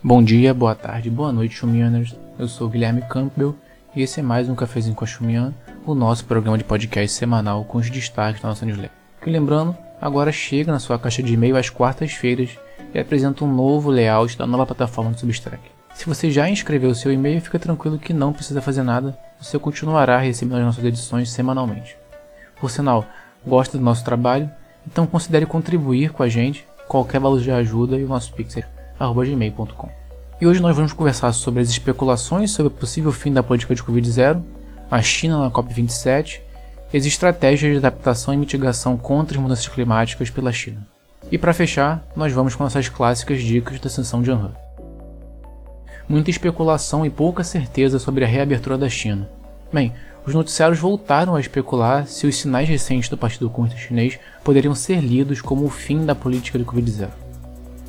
Bom dia, boa tarde, boa noite, Xumianers. Eu sou Guilherme Campbell e esse é mais um Cafezinho com a Xumian, o nosso programa de podcast semanal com os destaques da nossa newsletter. Que lembrando, agora chega na sua caixa de e-mail às quartas-feiras e apresenta um novo layout da nova plataforma do Substack. Se você já inscreveu seu e-mail, fica tranquilo que não precisa fazer nada, você continuará recebendo as nossas edições semanalmente. Por sinal, gosta do nosso trabalho? Então considere contribuir com a gente, qualquer valor de ajuda e o nosso pixel gmail.com. E hoje nós vamos conversar sobre as especulações sobre o possível fim da política de Covid-0, a China na COP27 e as estratégias de adaptação e mitigação contra as mudanças climáticas pela China. E para fechar, nós vamos com nossas clássicas dicas da sessão de Anhan. Muita especulação e pouca certeza sobre a reabertura da China. Bem, os noticiários voltaram a especular se os sinais recentes do Partido Comunista Chinês poderiam ser lidos como o fim da política de Covid-0.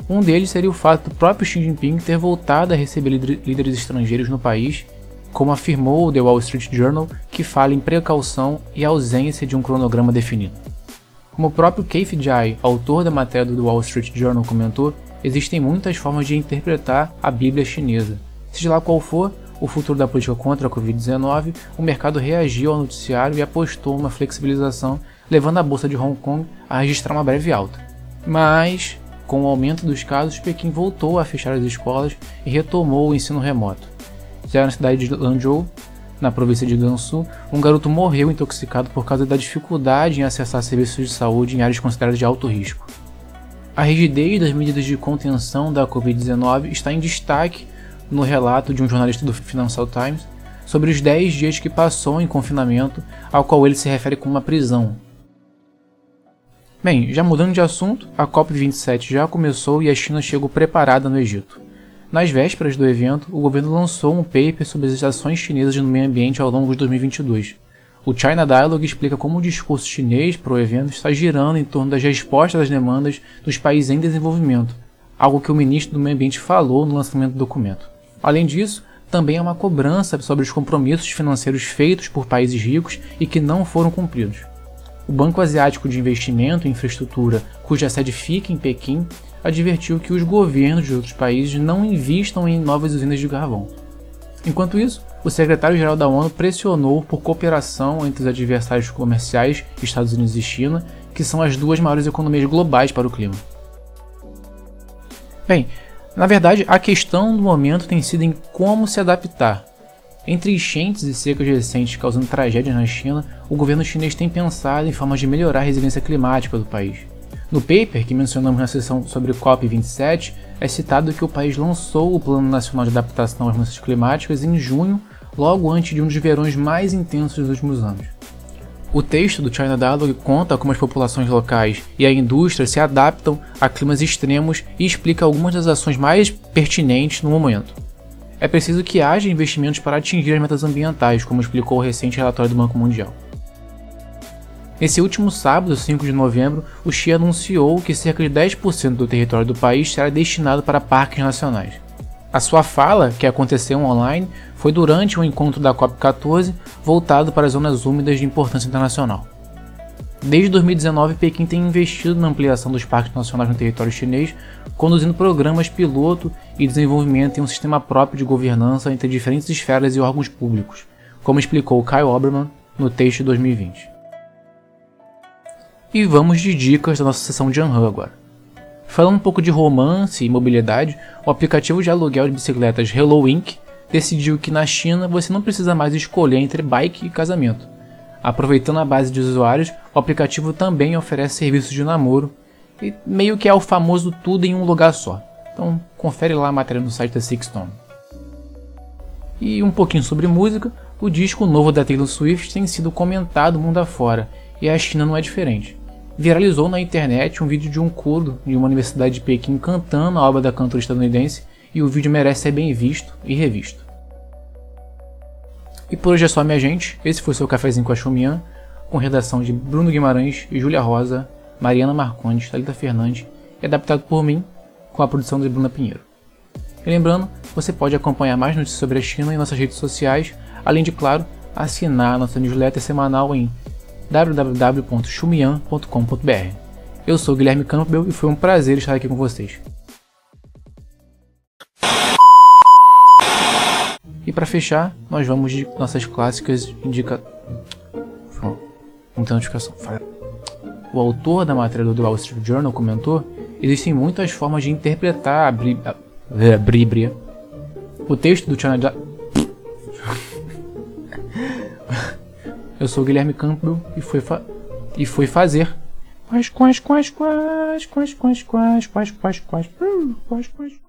Um deles seria o fato do próprio Xi Jinping ter voltado a receber líderes estrangeiros no país, como afirmou o The Wall Street Journal, que fala em precaução e ausência de um cronograma definido. Como o próprio Keith Jai, autor da matéria do Wall Street Journal, comentou, existem muitas formas de interpretar a Bíblia chinesa. Seja lá qual for o futuro da política contra a Covid-19, o mercado reagiu ao noticiário e apostou uma flexibilização, levando a bolsa de Hong Kong a registrar uma breve alta. Mas com o aumento dos casos, Pequim voltou a fechar as escolas e retomou o ensino remoto. Já na cidade de Lanzhou, na província de Gansu, um garoto morreu intoxicado por causa da dificuldade em acessar serviços de saúde em áreas consideradas de alto risco. A rigidez das medidas de contenção da Covid-19 está em destaque no relato de um jornalista do Financial Times sobre os 10 dias que passou em confinamento, ao qual ele se refere como uma prisão, Bem, já mudando de assunto, a COP27 já começou e a China chegou preparada no Egito. Nas vésperas do evento, o governo lançou um paper sobre as ações chinesas no meio ambiente ao longo de 2022. O China Dialogue explica como o discurso chinês para o evento está girando em torno das respostas às demandas dos países em desenvolvimento, algo que o ministro do Meio Ambiente falou no lançamento do documento. Além disso, também há uma cobrança sobre os compromissos financeiros feitos por países ricos e que não foram cumpridos. O Banco Asiático de Investimento em Infraestrutura, cuja sede fica em Pequim, advertiu que os governos de outros países não investam em novas usinas de carvão. Enquanto isso, o secretário-geral da ONU pressionou por cooperação entre os adversários comerciais, Estados Unidos e China, que são as duas maiores economias globais para o clima. Bem, na verdade, a questão do momento tem sido em como se adaptar, entre enchentes e secas recentes causando tragédias na China, o governo chinês tem pensado em formas de melhorar a resiliência climática do país. No paper que mencionamos na sessão sobre o COP27, é citado que o país lançou o Plano Nacional de Adaptação às Mudanças Climáticas em junho, logo antes de um dos verões mais intensos dos últimos anos. O texto do China Dialogue conta como as populações locais e a indústria se adaptam a climas extremos e explica algumas das ações mais pertinentes no momento é preciso que haja investimentos para atingir as metas ambientais, como explicou o recente relatório do Banco Mundial. Nesse último sábado, 5 de novembro, o Xi anunciou que cerca de 10% do território do país será destinado para parques nacionais. A sua fala, que aconteceu online, foi durante um encontro da COP14 voltado para as zonas úmidas de importância internacional. Desde 2019, Pequim tem investido na ampliação dos parques nacionais no território chinês, conduzindo programas piloto e desenvolvimento em um sistema próprio de governança entre diferentes esferas e órgãos públicos, como explicou Kyle Oberman no texto de 2020. E vamos de dicas da nossa sessão de Anhan agora. Falando um pouco de romance e mobilidade, o aplicativo de aluguel de bicicletas Hello Inc. decidiu que na China você não precisa mais escolher entre bike e casamento Aproveitando a base de usuários, o aplicativo também oferece serviços de namoro e meio que é o famoso tudo em um lugar só. Então confere lá a matéria no site da Sixtone. E um pouquinho sobre música, o disco novo da Taylor Swift tem sido comentado mundo afora, e a China não é diferente. Viralizou na internet um vídeo de um coro de uma universidade de Pequim cantando a obra da cantora estadunidense, e o vídeo merece ser bem visto e revisto. E por hoje é só, minha gente. Esse foi o seu cafezinho com a Xumian, com redação de Bruno Guimarães, Júlia Rosa, Mariana Marcondes, Thalita Fernandes e adaptado por mim, com a produção de Bruna Pinheiro. E lembrando, você pode acompanhar mais notícias sobre a China em nossas redes sociais, além de, claro, assinar nossa newsletter semanal em www.xumian.com.br. Eu sou Guilherme Campbell e foi um prazer estar aqui com vocês. E para fechar, nós vamos de nossas clássicas indica. Muita notificação. O autor da matéria do The Wall Street Journal comentou: existem muitas formas de interpretar a. É, Bíblia. O texto do China. Eu sou o Guilherme Campbell e foi, fa... e foi fazer. Quais, quais, quais, quais, quais, quais, quais, quais, quais, quais, quais, quais, quais,